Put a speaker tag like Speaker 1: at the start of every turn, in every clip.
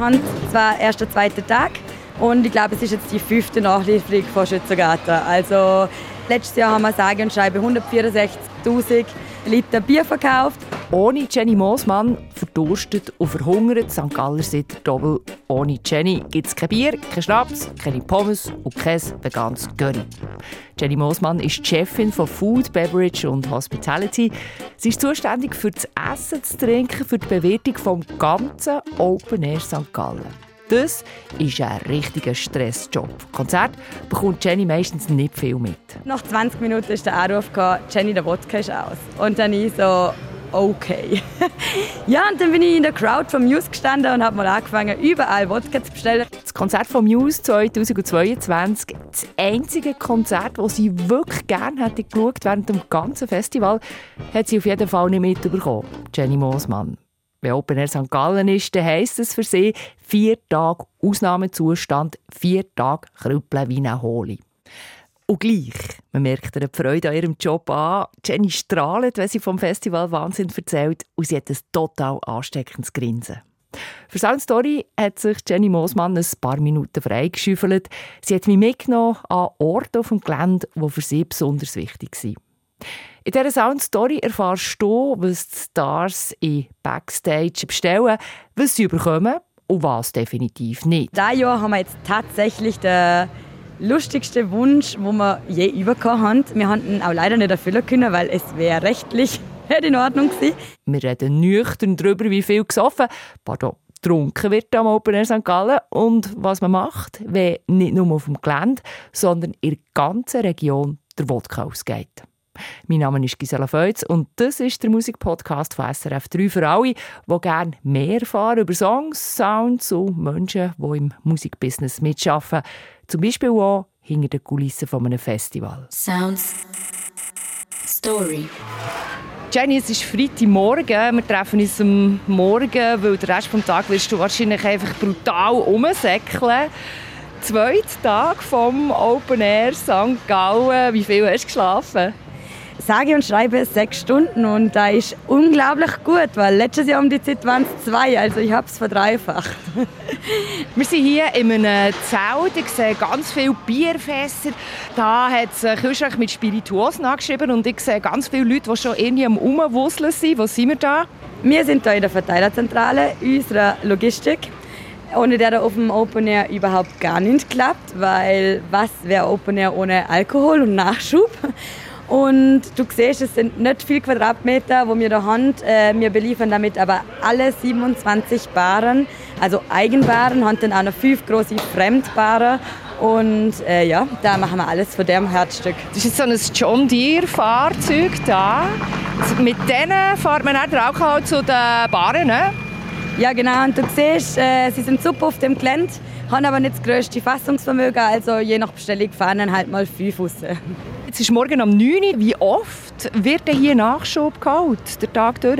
Speaker 1: Haben zwar erst den zweiten Tag und ich glaube, es ist jetzt die fünfte Nachlieferung von Schützengarten. Also letztes Jahr haben wir sage und schreibe 164'000 Liter Bier verkauft.
Speaker 2: Ohne Jenny Moosmann verdurstet und verhungert St. Galler seit Doppel. Ohne Jenny gibt es kein Bier, kein Schnaps, keine Pommes und kein veganes Curry. Jenny Moosmann ist Chefin von Food, Beverage und Hospitality. Sie ist zuständig für das Essen, das Trinken, für die Bewertung vom ganzen Open Air St. Gallen. Das ist ein richtiger Stressjob. Konzert bekommt Jenny meistens nicht viel mit.
Speaker 1: Nach 20 Minuten ist der Anruf Jenny, der Wodka ist aus. Und dann ich so, okay. ja, und dann bin ich in der Crowd von Muse gestanden und habe mal angefangen, überall Wodka zu bestellen.
Speaker 2: Das Konzert von Muse 2022, das einzige Konzert, das sie wirklich gerne hätte geschaut während dem ganzen Festival, hat sie auf jeden Fall nicht mitbekommen. Jenny Moosmann. Wenn Open Air St. Gallen ist, dann heisst es für sie vier Tage Ausnahmezustand, vier Tage krüppeln wie eine Holi. Und gleich, man merkt ihr die Freude an ihrem Job an. Jenny strahlt, wenn sie vom Festival Wahnsinn erzählt und sie hat ein total ansteckendes Grinsen. Für Sound Story hat sich Jenny Moosmann ein paar Minuten freigeschüffelt. Sie hat mich mitgenommen an Orte auf dem Gelände, die für sie besonders wichtig sind. In dieser Soundstory erfährst du, was die Stars in Backstage bestellen, was sie bekommen und was definitiv nicht.
Speaker 1: Dieses Jahr haben wir jetzt tatsächlich den lustigsten Wunsch, den wir je bekommen haben. Wir konnten ihn auch leider nicht erfüllen können, weil es wäre rechtlich nicht in Ordnung gewesen.
Speaker 2: Wir reden nüchtern darüber, wie viel gesoffen, pardon, getrunken wird am Open Air St. Gallen und was man macht, wenn nicht nur auf dem Gelände, sondern in der ganzen Region der Wodka ausgeht. Mein Name ist Gisela Feutz und das ist der Musikpodcast von SRF 3 für alle, die gerne mehr erfahren über Songs, Sounds und Menschen, die im Musikbusiness mitarbeiten. Zum Beispiel auch hinter den Kulissen von einem Festival. Sounds Story. Jenny, es ist Freitagmorgen. Wir treffen uns am Morgen, weil den Rest des Tages wirst du wahrscheinlich einfach brutal umsäckeln. Zweiter Tag vom Open Air St. Gallen. Wie viel hast du geschlafen?
Speaker 1: Sage und schreibe sechs Stunden und da ist unglaublich gut, weil letztes Jahr um die Zeit waren es zwei, also ich habe es verdreifacht.
Speaker 2: Wir sind hier in einem Zelt, ich sehe ganz viele Bierfässer, da hat es einen Kühlschrank mit Spirituosen angeschrieben und ich sehe ganz viele Leute, die schon irgendwie am Umwusseln sind. Wo sind wir da?
Speaker 1: Wir sind hier in der Verteilerzentrale unserer Logistik ohne der da auf dem Open Air überhaupt gar nicht klappt, weil was wäre Open Air ohne Alkohol und Nachschub? Und du siehst, es sind nicht viele Quadratmeter, wo wir da haben. Äh, wir beliefern damit aber alle 27 Baren, also Eigenbaren, haben dann auch noch fünf große Fremdbaren. Und äh, ja, da machen wir alles von dem Herzstück.
Speaker 2: Das ist so ein John Deere Fahrzeug da. Mit denen fährt man auch halt zu den Baren, ne?
Speaker 1: Ja genau, und du siehst, äh, sie sind super auf dem Gelände, haben aber nicht das grösste Fassungsvermögen, also je nach Bestellung fahren halt mal fünf raus.
Speaker 2: Jetzt ist morgen um 9 Uhr. Wie oft wird denn hier Nachschub geholt, der Tag durch?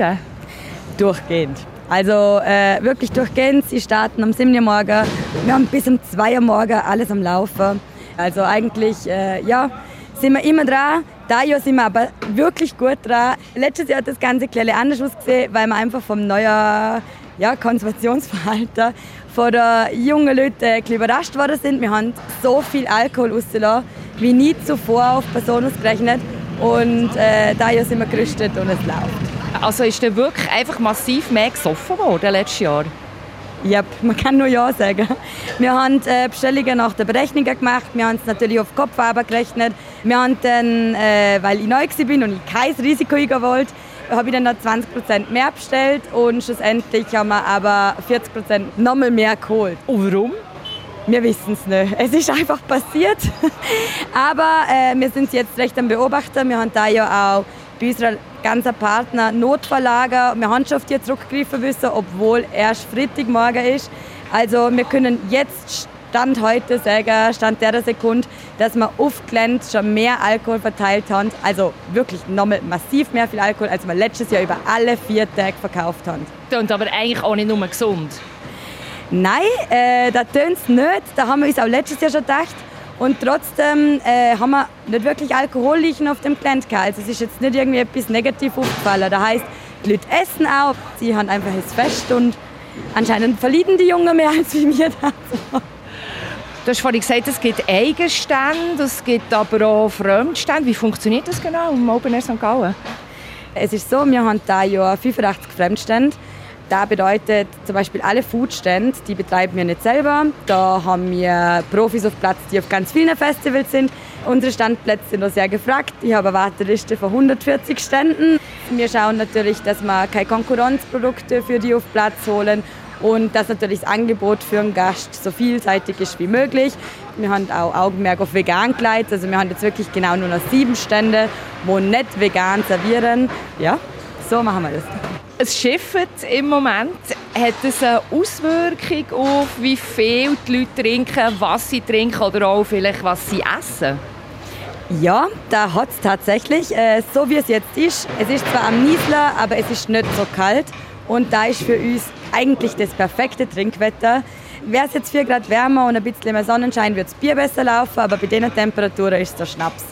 Speaker 1: Durchgehend. Also äh, wirklich durchgehend. Sie starten um 7 Uhr morgen. Wir haben bis um 2 Uhr morgen alles am Laufen. Also eigentlich, äh, ja, sind wir immer dran. Da Jahr sind wir aber wirklich gut dran. Letztes Jahr hat das Ganze ein anders ausgesehen, weil wir einfach vom neuen ja, Konservationsverhalten von den jungen Leuten überrascht worden sind. Wir haben so viel Alkohol rausgelassen wie nie zuvor auf Personen ausgerechnet. Und äh, daher sind wir gerüstet und es läuft.
Speaker 2: Also ist der wirklich einfach massiv mehr gesoffen worden letztes Jahr?
Speaker 1: Ja, man kann nur Ja sagen. Wir haben äh, Bestellungen nach den Berechnungen gemacht. Wir haben es natürlich auf Kopf gerechnet. Wir haben dann, äh, weil ich neu war und ich kein Risiko eingehen wollte, habe ich dann noch 20% mehr bestellt und schlussendlich haben wir aber 40% nochmal mehr geholt.
Speaker 2: Und warum?
Speaker 1: Wir wissen es nicht. Es ist einfach passiert. Aber äh, wir sind jetzt recht am Beobachten. Wir haben da ja auch bei unserem ganzen Partner Notverlager. Wir haben schon auf die zurückgreifen müssen, obwohl erst Freitagmorgen ist. Also wir können jetzt Stand heute sagen, Stand der Sekunde, dass wir auf Glänz schon mehr Alkohol verteilt haben. Also wirklich nochmal massiv mehr viel Alkohol, als wir letztes Jahr über alle vier Tage verkauft haben.
Speaker 2: Und aber eigentlich auch nicht nur gesund.
Speaker 1: Nein, äh, das tönt es nicht. Da haben wir uns auch letztes Jahr schon gedacht. Und trotzdem äh, haben wir nicht wirklich Alkohol auf dem Gelände gehabt. Also es ist jetzt nicht irgendwie etwas negativ aufgefallen. Das heisst, die Leute essen auch, sie haben einfach ein Fest und Anscheinend verlieben die Jungen mehr als wie mir das.
Speaker 2: Du hast vorhin gesagt, es gibt Eigenstände, es gibt aber auch Fremdstände. Wie funktioniert das genau im Open Air St. Gallen?
Speaker 1: Es ist so, wir haben da ja 85 Fremdstände. Das bedeutet zum Beispiel alle Foodstände, die betreiben wir nicht selber. Da haben wir Profis auf Platz, die auf ganz vielen Festivals sind. Unsere Standplätze sind auch sehr gefragt. Ich habe eine Warteliste von 140 Ständen. Wir schauen natürlich, dass wir keine Konkurrenzprodukte für die auf Platz holen und dass natürlich das Angebot für einen Gast so vielseitig ist wie möglich. Wir haben auch Augenmerk auf vegan gelegt. Also wir haben jetzt wirklich genau nur noch sieben Stände, wo nicht vegan servieren. Ja, so machen wir das.
Speaker 2: Es schifft im Moment. Hat es eine Auswirkung auf, wie viel die Leute trinken, was sie trinken oder auch vielleicht, was sie essen?
Speaker 1: Ja, da hat es tatsächlich. Äh, so wie es jetzt ist. Es ist zwar am Niesler, aber es ist nicht so kalt. Und da ist für uns eigentlich das perfekte Trinkwetter. Wäre es jetzt 4 Grad wärmer und ein bisschen mehr Sonnenschein, würde das Bier besser laufen, aber bei diesen Temperaturen ist es der Schnaps.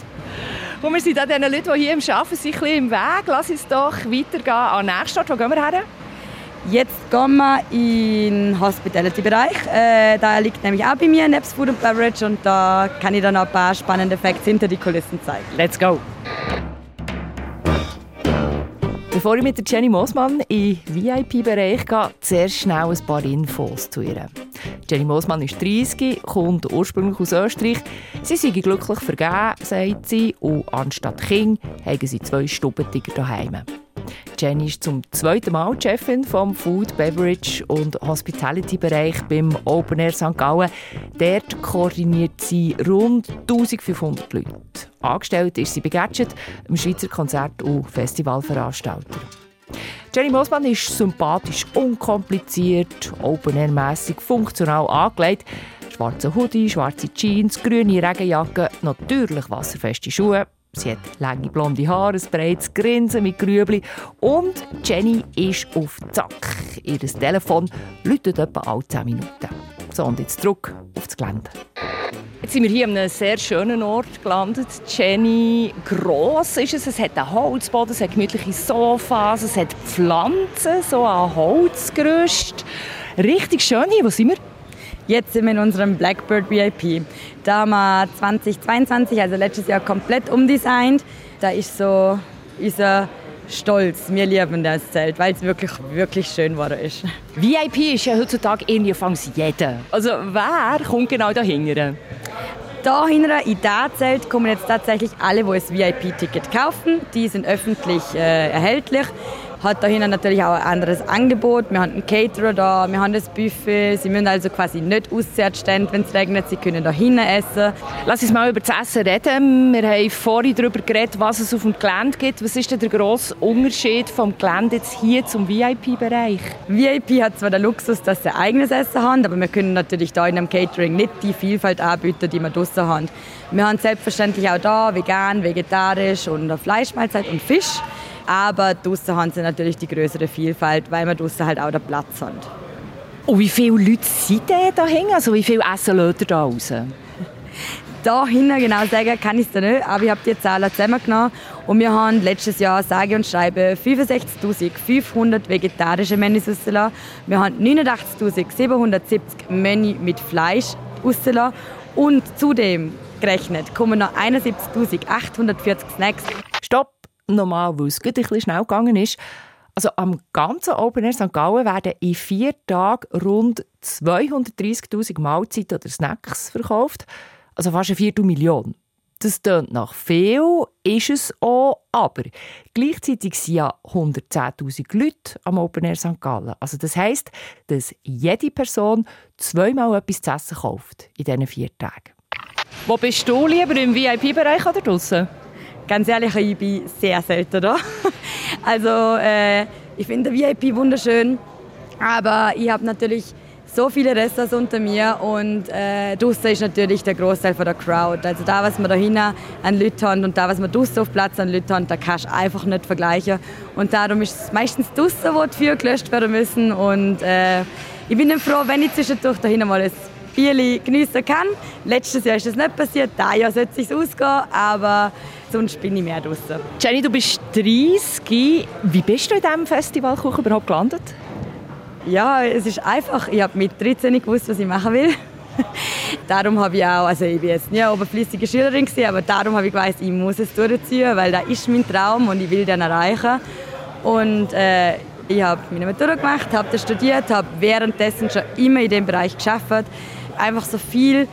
Speaker 2: Und wir sind an den Leuten, die hier im Arbeiten sind, ein bisschen im Weg. Lass uns doch weitergehen an den nächsten Ort. Wo gehen wir her?
Speaker 1: Jetzt gehen wir in den Hospitality-Bereich. Äh, da liegt nämlich auch bei mir Nebs Food and Beverage und da kann ich dann noch ein paar spannende Facts hinter die Kulissen zeigen.
Speaker 2: Let's go! Bevor ich mit der Jenny Moosmann in den VIP-Bereich gehe, zuerst schnell ein paar Infos zu ihr. Jenny Moosmann ist 30, kommt ursprünglich aus Österreich. Sie sei glücklich vergeben, sagt sie, und anstatt Kind haben sie zwei Stubentiger daheim. Jenny ist zum zweiten Mal Chefin vom Food, Beverage und Hospitality Bereich beim Open Air St. Gallen. Dort koordiniert sie rund 1500 Leute. Angestellt ist sie bei Gadget, einem Schweizer Konzert- und Festivalveranstalter. Jenny Mosmann ist sympathisch, unkompliziert, open-air-mässig, funktional angelegt. Schwarze Hoodie, schwarze Jeans, grüne Regenjacke, natürlich wasserfeste Schuhe. Sie hat lange blonde Haare, ein breites Grinsen mit Grübli und Jenny ist auf Zack. Ihr Telefon läutet etwa alle 10 Minuten. So, und jetzt zurück auf das Gelände. Jetzt sind wir hier an einem sehr schönen Ort gelandet. Jenny, gross ist es. Es hat einen Holzboden, es hat gemütliche Sofas, es hat Pflanzen, so ein Holzgerüst. Richtig schön hier. Wo sind wir?
Speaker 1: Jetzt sind wir in unserem Blackbird VIP. Da haben wir 2022, also letztes Jahr, komplett umdesignt. Da ist so unser Stolz. Wir lieben das Zelt, weil es wirklich, wirklich schön geworden ist.
Speaker 2: VIP ist ja heutzutage irgendwie fast jeder. Also wer kommt genau dahinter?
Speaker 1: Dahinter in diesem Zelt kommen jetzt tatsächlich alle, die ein VIP-Ticket kaufen. Die sind öffentlich äh, erhältlich hat dahinter natürlich auch ein anderes Angebot. Wir haben einen Caterer da, wir haben das Buffet. Sie müssen also quasi nicht stehen, wenn es regnet. Sie können da hinten essen.
Speaker 2: Lass uns mal über das Essen reden. Wir haben vorhin darüber geredet, was es auf dem Gelände gibt. Was ist denn der grosse Unterschied vom Gelände jetzt hier zum VIP-Bereich?
Speaker 1: VIP hat zwar den Luxus, dass sie eigenes Essen haben, aber wir können natürlich da in einem Catering nicht die Vielfalt anbieten, die wir draußen haben. Wir haben selbstverständlich auch da vegan, vegetarisch und Fleischmahlzeit und Fisch. Aber draußen haben sie natürlich die größere Vielfalt, weil wir draußen halt auch den Platz haben.
Speaker 2: Und wie viele Leute sind denn da hinten? Also wie viel Essen lädt ihr da raus?
Speaker 1: Da hinten genau sagen kann ich es nicht, aber ich habe die Zahlen zusammengenommen und wir haben letztes Jahr sage und schreibe 65.500 vegetarische Menüs rausgelassen. Wir haben 89.770 Menü mit Fleisch rausgelassen und zudem gerechnet kommen noch 71.840 Snacks.
Speaker 2: Stopp! Nochmal, weil es ein bisschen schnell gegangen ist. Also am ganzen Open Air St. Gallen werden in vier Tagen rund 230'000 Mahlzeiten oder Snacks verkauft. Also fast eine Viertelmillion. Das tönt nach viel, ist es auch, aber gleichzeitig sind ja 110'000 Leute am Open Air St. Gallen. Also das heisst, dass jede Person zweimal etwas zu essen kauft in diesen vier Tagen. Wo bist du lieber, im VIP-Bereich oder draußen?
Speaker 1: Ganz ehrlich, ich bin sehr selten da. Also äh, ich finde VIP wunderschön, aber ich habe natürlich so viele Restaurants unter mir und äh, draussen ist natürlich der Großteil von der Crowd. Also da, was wir da hinten an haben und da, was wir draussen auf Platz an haben, da kannst du einfach nicht vergleichen. Und darum ist es meistens draussen, wo die Feuer gelöscht werden müssen und äh, ich bin dann froh, wenn ich zwischendurch da hinten mal ein Bierli geniessen kann. Letztes Jahr ist das nicht passiert, dieses Jahr sollte es ausgehen, aber sonst bin ich mehr draußen.
Speaker 2: Jenny, du bist 30. Wie bist du in diesem Festivalkuchen überhaupt gelandet?
Speaker 1: Ja, es ist einfach. Ich habe mit 13 nicht gewusst, was ich machen will. darum habe ich auch, also ich bin jetzt nie eine oberflüssige Schülerin gewesen, aber darum habe ich gewusst, ich muss es durchziehen, weil das ist mein Traum und ich will den erreichen. Und äh, ich habe meine Matura gemacht, habe das studiert, habe währenddessen schon immer in dem Bereich geschafft, einfach so viel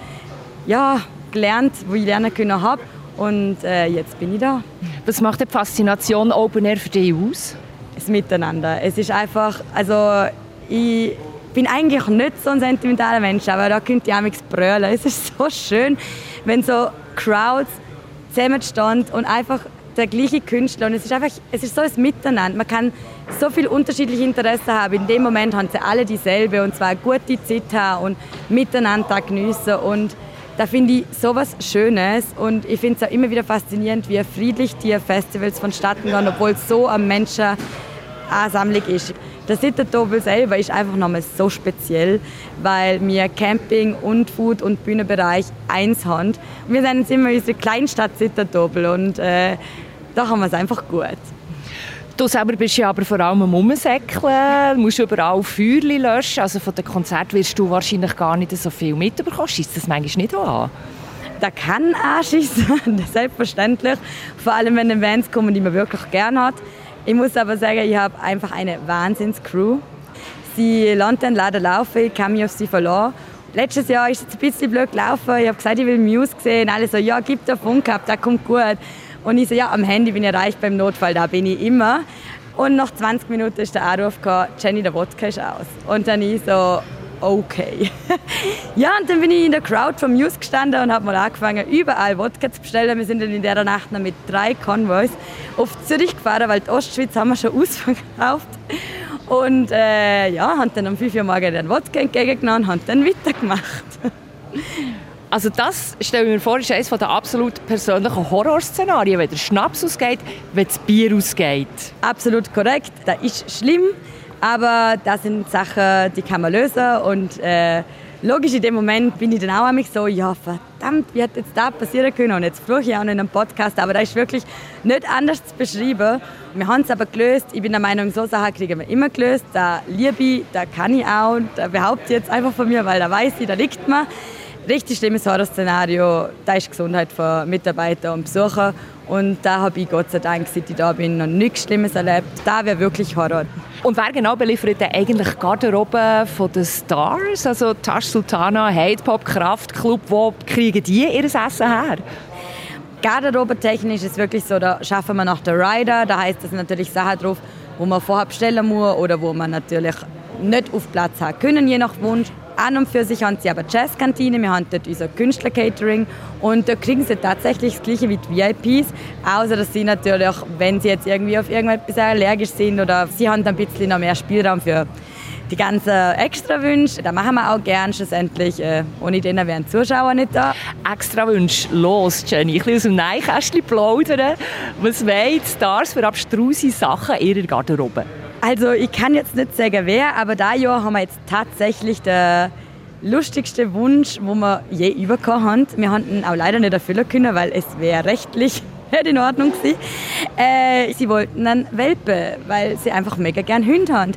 Speaker 1: ja, gelernt, wo ich lernen können habe. Und äh, jetzt bin ich da.
Speaker 2: Was macht die Faszination Open Air für dich aus?
Speaker 1: Das Miteinander. Es ist einfach, also ich bin eigentlich nicht so ein sentimentaler Mensch, aber da könnte ich mich brüllen. Es ist so schön, wenn so Crowds zusammenstehen und einfach der gleiche Künstler und es ist einfach, es ist so ein Miteinander. Man kann so viele unterschiedliche Interessen haben. In dem Moment haben sie alle dieselbe und zwar gute Zeit haben und miteinander geniessen und da finde ich sowas Schönes und ich finde es auch immer wieder faszinierend, wie friedlich die Festivals vonstatten gehen, obwohl es so am Menschen ansammelig ist. Der Sittertobel selber ist einfach nochmal so speziell, weil wir Camping und Food- und Bühnenbereich eins haben. Wir sind jetzt immer unsere Kleinstadt Sittertobel und äh, da haben wir es einfach gut.
Speaker 2: Du selber bist ja aber vor allem am Umsäckeln, musst überall Feuerchen löschen. Also von den Konzerten wirst du wahrscheinlich gar nicht so viel mitbekommen. Schießt das manchmal nicht an?
Speaker 1: Das kann anschießen, selbstverständlich. Vor allem, wenn Bands kommen, die man wirklich gerne hat. Ich muss aber sagen, ich habe einfach eine Wahnsinns-Crew. Sie lernt dann leider laufen, ich kann mich auf sie verlassen. Letztes Jahr ist es ein bisschen blöd gelaufen. Ich habe gesagt, ich will Muse sehen. Alle so, ja, gib dir Funk ab, das kommt gut. Und ich so, ja, am Handy bin ich erreicht beim Notfall, da bin ich immer. Und nach 20 Minuten ist der Anruf gekommen, Jenny, der Wodka ist aus. Und dann ich so, okay. ja, und dann bin ich in der Crowd vom Muse gestanden und habe mal angefangen, überall Wodka zu bestellen. Wir sind dann in der Nacht noch mit drei Convoys auf Zürich gefahren, weil die Ostschweiz haben wir schon ausverkauft. Und äh, ja, haben dann um 5 Uhr morgens den Wodka entgegengenommen und haben dann weitergemacht.
Speaker 2: Also das, stelle ich mir vor, ist eines der absolut persönlichen Horrorszenarien, wenn der Schnaps ausgeht, wenn das Bier ausgeht.
Speaker 1: Absolut korrekt. Das ist schlimm. Aber das sind Sachen, die kann man lösen. Und äh, logisch, in dem Moment bin ich dann auch mich so, ja verdammt, wie hat jetzt das passieren können? Und jetzt fluche ich auch in einem Podcast, aber das ist wirklich nicht anders zu beschreiben. Wir haben es aber gelöst. Ich bin der Meinung, so Sachen kriegen wir immer gelöst. Da liebe ich, da kann ich auch. Da behaupte ich jetzt einfach von mir, weil da weiß ich, da liegt man. Richtig schlimmes Horrorszenario, da ist die Gesundheit von Mitarbeitern und Besuchern. Und da habe ich Gott sei Dank, seit ich da bin, noch nichts Schlimmes erlebt. Da wäre wirklich Horror.
Speaker 2: Und wer genau beliefert denn eigentlich Garderobe von den Stars? Also Tash Sultana, Hate Pop, Kraftclub, wo kriegen die ihr Essen her?
Speaker 1: Garderobentechnisch ist es wirklich so, da schaffen wir nach der Rider. Da heißt es natürlich Sachen drauf, wo man vorher bestellen muss oder wo man natürlich nicht auf Platz haben können, je nach Wunsch. An und für sich haben sie aber Jazzkantine, wir haben dort unser Künstlercatering und da kriegen sie tatsächlich das Gleiche wie die VIPs, außer dass sie natürlich, wenn sie jetzt irgendwie auf irgendetwas allergisch sind oder sie haben dann ein bisschen noch mehr Spielraum für die ganzen Extrawünsche, da machen wir auch gern schlussendlich. Äh, ohne denen wären Zuschauer nicht da.
Speaker 2: Extrawünsche, los Jenny, ich will aus dem Neinkästchen plaudern. Was wollen die Stars für abstruse Sachen in ihrer Garderobe?
Speaker 1: Also ich kann jetzt nicht sagen wer, aber da Jahr haben wir jetzt tatsächlich den lustigsten Wunsch, wo wir je bekommen haben. Wir haben auch leider nicht erfüllen können, weil es wäre rechtlich nicht in Ordnung gewesen. Äh, sie wollten einen Welpe, weil sie einfach mega gern Hunde haben.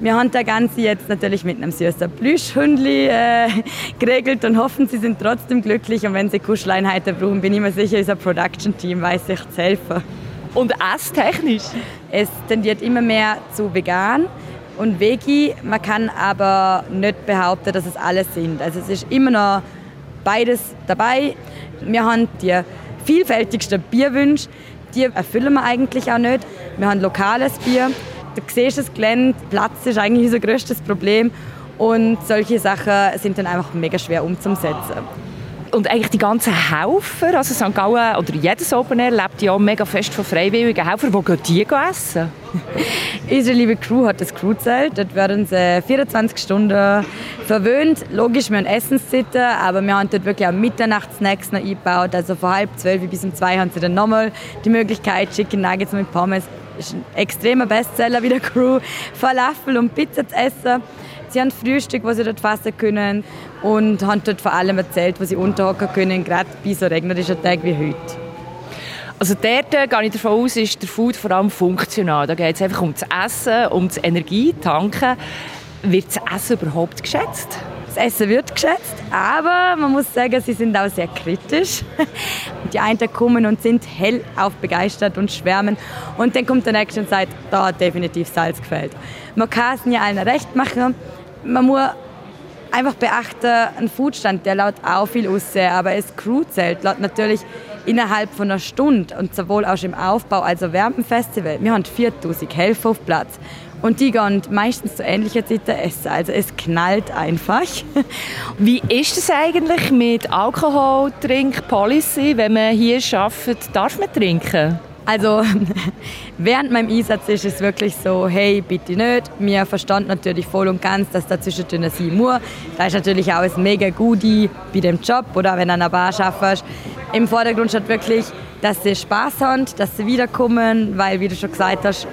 Speaker 1: Wir haben das Ganze jetzt natürlich mit einem süßen Plüschhundli äh, geregelt und hoffen, sie sind trotzdem glücklich. Und wenn sie Kuscheleinheiten brauchen, bin ich mir sicher, unser Production-Team weiß sich zu helfen.
Speaker 2: Und esstechnisch?
Speaker 1: Es tendiert immer mehr zu vegan und Veggie. Man kann aber nicht behaupten, dass es alles sind. Also es ist immer noch beides dabei. Wir haben die vielfältigsten Bierwünsche. Die erfüllen wir eigentlich auch nicht. Wir haben lokales Bier. Du siehst es Gelände, Platz ist eigentlich unser größtes Problem. Und solche Sachen sind dann einfach mega schwer umzusetzen
Speaker 2: und eigentlich die ganzen Helfer, also St. Gallen oder jedes Open Air lebt ja mega fest von freiwilligen Helfern. Wo gehen die essen?
Speaker 1: Unsere liebe Crew hat das Crewzelt. Dort werden sie 24 Stunden verwöhnt. Logisch, wir haben Essenszeiten, aber wir haben dort wirklich auch Mitternachtssnacks noch eingebaut. Also von halb zwölf bis um zwei haben sie dann nochmal die Möglichkeit, Chicken Nuggets mit Pommes. Das ist ein extremer Bestseller wie der Crew. Falafel und Pizza zu essen. Sie haben Frühstück, was sie dort fassen können und haben dort vor allem erzählt, wo sie unterhocken können, gerade bei so regnerischen Tagen wie heute.
Speaker 2: Also dort äh, gehe ich davon aus, ist der Food vor allem funktional. Da geht es einfach um das Essen, um das Energie tanken. Wird das Essen überhaupt geschätzt?
Speaker 1: Das Essen wird geschätzt, aber man muss sagen, sie sind auch sehr kritisch. Die einen kommen und sind hellauf begeistert und schwärmen. Und dann kommt der nächste und sagt, da hat definitiv Salz gefällt. Man kann es nicht allen recht machen. Man muss einfach beachten, ein Foodstand, der laut auch viel aussehen, aber das Crewzelt laut natürlich innerhalb von einer Stunde und sowohl auch im Aufbau als auch während dem Festival. Wir haben 4000 Helfer auf Platz. Und die gehen meistens zu ähnlicher Zeit essen. Also es knallt einfach.
Speaker 2: Wie ist es eigentlich mit Alkohol-Trink-Policy? Wenn man hier arbeitet, darf man trinken?
Speaker 1: Also während meinem Einsatz ist es wirklich so, hey, bitte nicht. Wir verstanden natürlich voll und ganz, dass da zwischendrin sein muss. Da ist natürlich auch ein mega Goodie bei dem Job oder wenn du an einer Bar arbeitest. Im Vordergrund steht wirklich, dass sie Spaß haben, dass sie wiederkommen, weil, wie du schon gesagt hast,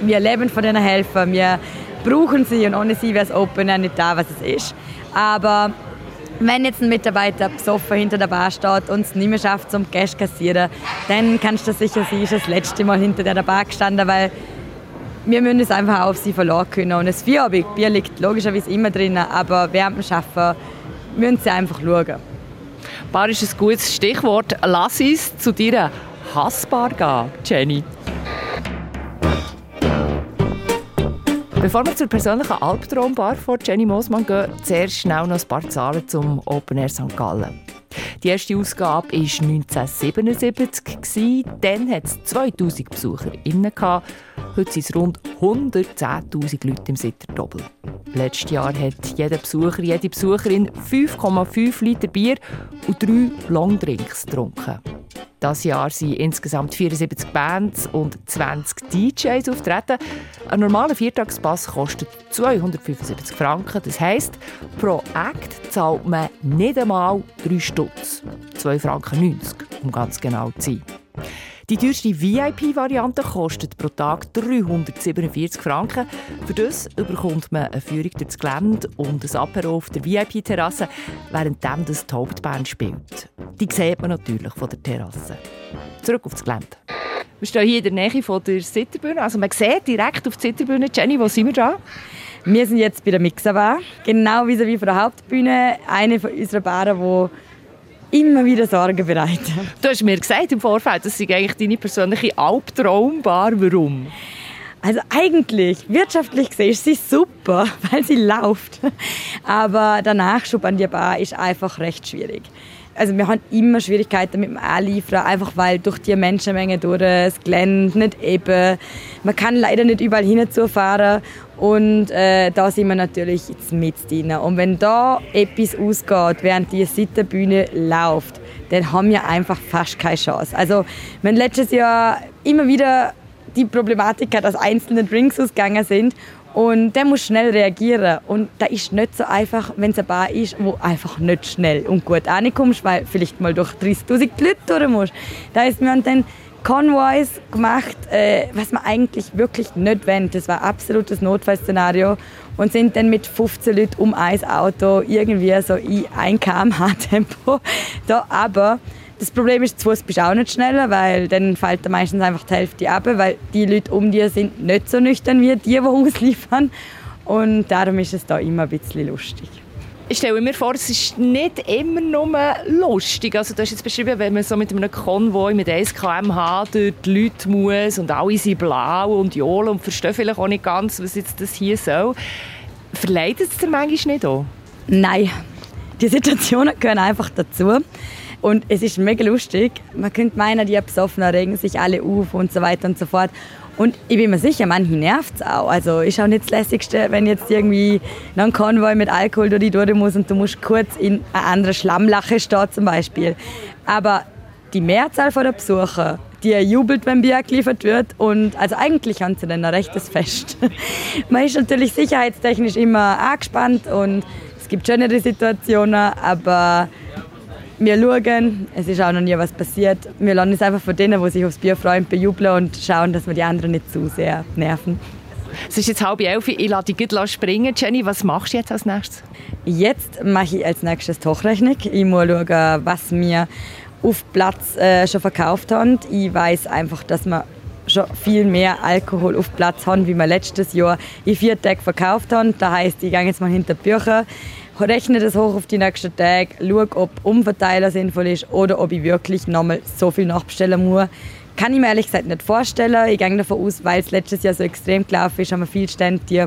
Speaker 1: wir leben von diesen Helfern, wir brauchen sie und ohne sie wäre das Open nicht da, was es ist. Aber wenn jetzt ein Mitarbeiter besoffen hinter der Bar steht und es nicht mehr schafft, zum Cash kassieren, dann kannst du sicher sein, ist das letzte Mal hinter der Bar gestanden, weil wir müssen es einfach auf sie verlassen können. Und das Feierabend, Bier liegt logischerweise immer drin, aber während dem Arbeiten müssen sie einfach schauen.
Speaker 2: Bar ist ein gutes Stichwort. Lass uns zu dir Hassbar gehen, Jenny. Bevor wir zur persönlichen Albtraumbar von Jenny Mosmann gehen, zuerst schnell noch ein paar Zahlen zum Open Air St. Gallen. Die erste Ausgabe war 1977. Dann hat es 2000 Besucher innen. Heute sind es rund 110.000 Leute im Sitterdoppel. Letztes Jahr hat jeder Besucher, jede Besucherin 5,5 Liter Bier und drei Longdrinks getrunken. Das Jahr sind insgesamt 74 Bands und 20 DJs auftreten. Ein normaler Viertagspass kostet 275 Franken. Das heisst, pro Act zahlt man nicht einmal 3 Stutz. 2 Franken 90, um ganz genau zu sein. Die teuerste VIP-Variante kostet pro Tag 347 Franken. Für das bekommt man eine Führung durchs Gelände und ein Apero auf der VIP-Terrasse, während das die Hauptband spielt. Die sieht man natürlich von der Terrasse. Zurück aufs Gelände. Wir stehen hier in der Nähe von der Sitterbühne. Also man sieht direkt auf die Sitterbühne. Jenny, wo sind wir da?
Speaker 1: Wir sind jetzt bei der Mixerbar. Genau wie von der Hauptbühne. Eine von unseren Baren, die immer wieder Sorgen bereiten.
Speaker 2: Du hast mir gesagt im Vorfeld, das ist eigentlich deine persönliche Albtraumbar. Warum?
Speaker 1: Also eigentlich, wirtschaftlich gesehen, ist sie super, weil sie läuft. Aber der Nachschub an die Bar ist einfach recht schwierig. Also wir haben immer Schwierigkeiten mit dem Anliefern, einfach weil durch die Menschenmenge durch das Gelände nicht eben. Man kann leider nicht überall hinzufahren und äh, da sind wir natürlich jetzt mit drin. Und wenn da etwas ausgeht, während die Seitenbühne läuft, dann haben wir einfach fast keine Chance. Also wenn letztes Jahr immer wieder die Problematik hat, dass einzelne Drinks ausgegangen sind und der muss schnell reagieren. Und da ist nicht so einfach, wenn es eine Bar ist, wo einfach nicht schnell und gut ankommst, weil vielleicht mal durch 30'000 Leute durch musst. Da ist wir dann Convoys gemacht, äh, was man eigentlich wirklich nicht wollen. Das war ein absolutes Notfallszenario. Und sind dann mit 15 Leuten um ein Auto irgendwie so in 1 km/h Tempo da. Aber das Problem ist, zu Fuß bist du auch nicht schneller, weil dann fällt meistens einfach die Hälfte ab, weil die Leute um dir sind nicht so nüchtern wie die, die ausliefern. Und darum ist es da immer ein bisschen lustig.
Speaker 2: Ich stelle mir vor, es ist nicht immer nur lustig. Also du hast jetzt beschrieben, wenn man so mit einem Konvoi mit 1 km/h durch die Leute muss und alle sind blau und johlen und verstehen vielleicht auch nicht ganz, was jetzt das hier soll. Verleidet es dir manchmal nicht auch?
Speaker 1: Nein, die Situationen gehören einfach dazu. Und es ist mega lustig. Man könnte meinen, die Besoffenen regen sich alle auf und so weiter und so fort. Und ich bin mir sicher, manche nervt es auch. Also ist auch nicht das Lässigste, wenn jetzt irgendwie ein Konvoi mit Alkohol durch die durch muss und du musst kurz in eine andere Schlammlache stehen zum Beispiel. Aber die Mehrzahl der Besucher, die jubelt, wenn Bier geliefert wird. Und also eigentlich haben sie dann ein rechtes Fest. Man ist natürlich sicherheitstechnisch immer angespannt und es gibt schönere Situationen, aber wir schauen, es ist auch noch nie was passiert. Wir lassen uns einfach von denen, die sich aufs Bier freuen, bejubeln und schauen, dass wir die anderen nicht zu sehr nerven.
Speaker 2: Es ist jetzt halb elf, ich lasse dich springen. Jenny, was machst du jetzt als nächstes?
Speaker 1: Jetzt mache ich als nächstes die Hochrechnung. Ich muss schauen, was wir auf Platz äh, schon verkauft haben. Ich weiß einfach, dass wir schon viel mehr Alkohol auf Platz haben, wie wir letztes Jahr in vier Tagen verkauft haben. Das heißt, ich gehe jetzt mal hinter die Bücher, rechne das hoch auf die nächsten Tage, schaue, ob Umverteiler sinnvoll ist oder ob ich wirklich nochmal so viel nachbestellen muss. Kann ich mir ehrlich gesagt nicht vorstellen. Ich gehe davon aus, weil es letztes Jahr so extrem gelaufen ist, haben wir viele Stände, die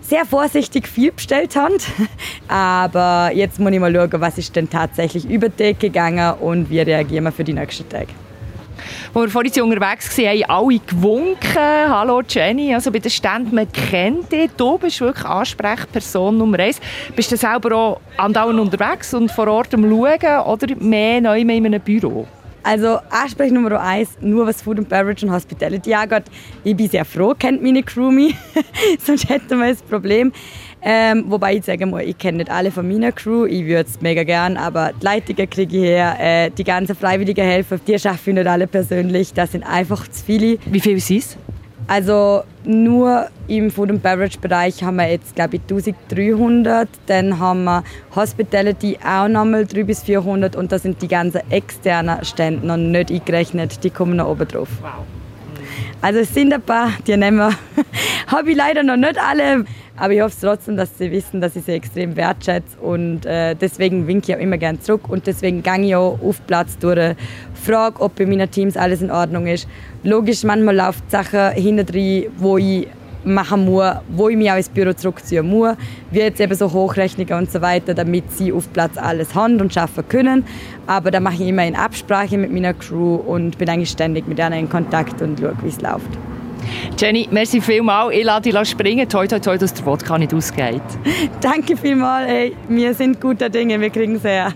Speaker 1: sehr vorsichtig viel bestellt haben. Aber jetzt muss ich mal schauen, was ist denn tatsächlich über die Decke gegangen und wie reagieren wir für die nächsten Tage.
Speaker 2: Als wir vorhin unterwegs waren, haben alle gewunken. Hallo Jenny, also bei den Ständen, man kennt dich. Du bist wirklich Ansprechperson Nummer eins. Bist du selber auch andauernd unterwegs und vor Ort am Schauen oder mehr neu in einem Büro?
Speaker 1: Also Ansprech Nummer eins, nur was Food and Beverage und Hospitality angeht. Ich bin sehr froh, kennt meine Crew mich, sonst hätten wir ein Problem. Ähm, wobei ich sagen muss, ich kenne nicht alle von meiner Crew, ich würde es mega gern, aber die Leitungen kriege ich her, äh, die ganzen freiwilligen Helfer, die schaffe ich nicht alle persönlich, das sind einfach zu viele.
Speaker 2: Wie viele sind es?
Speaker 1: Also nur im Food and Beverage Bereich haben wir jetzt glaube ich 1300, dann haben wir Hospitality auch nochmal 300 bis 400 und da sind die ganzen externen Stände noch nicht eingerechnet, die kommen noch oben drauf. Wow. Also es sind ein paar, die nehmen wir. Habe ich leider noch nicht alle, aber ich hoffe trotzdem, dass sie wissen, dass ich sie extrem wertschätze und äh, deswegen winke ich auch immer gerne zurück und deswegen gehe ich auch auf Platz durch, frage, ob bei meinen Teams alles in Ordnung ist. Logisch, manchmal laufen Sachen hinten wo ich machen muss, wo ich mich auch ins Büro zurückziehen muss, wie jetzt eben so Hochrechnungen und so weiter, damit sie auf Platz alles haben und schaffen können. Aber da mache ich immer in Absprache mit meiner Crew und bin eigentlich ständig mit ihnen in Kontakt und schaue, wie es läuft.
Speaker 2: Jenny, merci vielmals. Ich lasse dich springen. Toi, toi, toi, dass der Wodka nicht ausgeht.
Speaker 1: Danke vielmals. Hey, wir sind guter Dinge. Wir kriegen es her.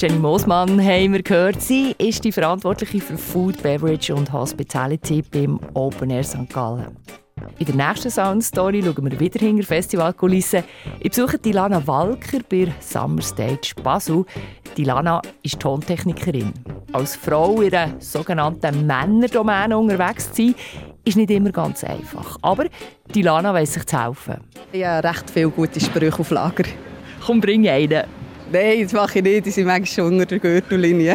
Speaker 2: Jenny Moosmann haben wir gehört. Sie ist die Verantwortliche für Food, Beverage und Hospitality beim Open Air St. Gallen. In der nächsten Sound Story schauen wir wieder hinter Festivalkulissen. Ich besuche Dilana Walker bei Summer Stage Basel. Dilana ist Tontechnikerin. Als Frau in einer sogenannten Männerdomäne unterwegs zu sein, ist nicht immer ganz einfach. Aber Dilana weiss sich zu helfen.
Speaker 3: Ja, recht viele gute Sprüche auf Lager.
Speaker 2: Komm, bring einen.
Speaker 3: Nein, das mache ich nicht. Die sind manchmal schon unter der Gürtellinie.